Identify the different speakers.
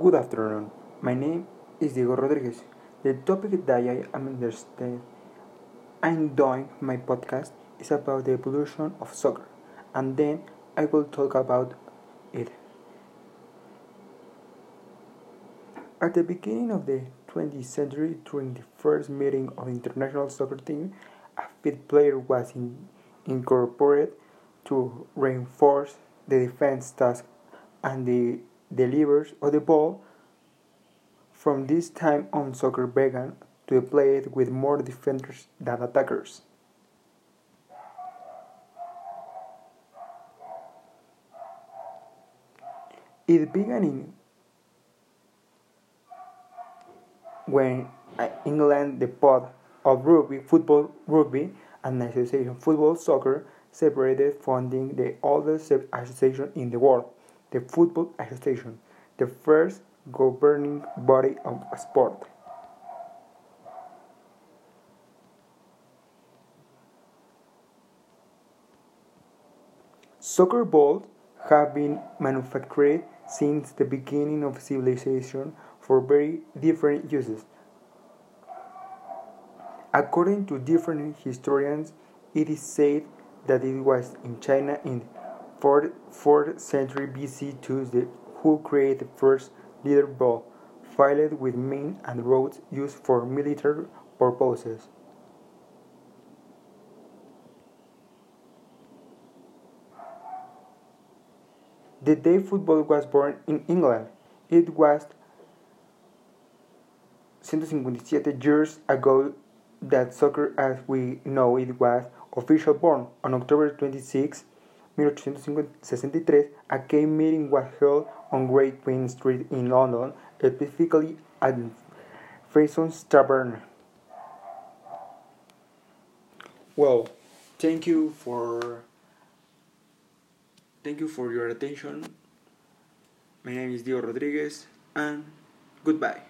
Speaker 1: Good afternoon. My name is Diego Rodriguez. The topic that I understand I'm doing my podcast is about the evolution of soccer, and then I will talk about it. At the beginning of the 20th century, during the first meeting of the international soccer team, a fifth player was in, incorporated to reinforce the defense task and the delivers of the ball. From this time on, soccer began to be played with more defenders than attackers. It began in when uh, England, the pod of rugby, football, rugby, and association football soccer separated, founding the oldest association in the world the Football Association, the first governing body of sport. Soccer balls have been manufactured since the beginning of civilization for very different uses. According to different historians, it is said that it was in China in 4th, 4th century BC Tuesday, who created the first leather ball, filled with men and rods used for military purposes. The day football was born in England, it was 157 years ago that soccer as we know it was officially born on October 26, 1863, a key meeting was held on Great Queen Street in London, specifically at Fraser's Tavern. Well, thank you for thank you for your attention. My name is Diego Rodriguez and goodbye.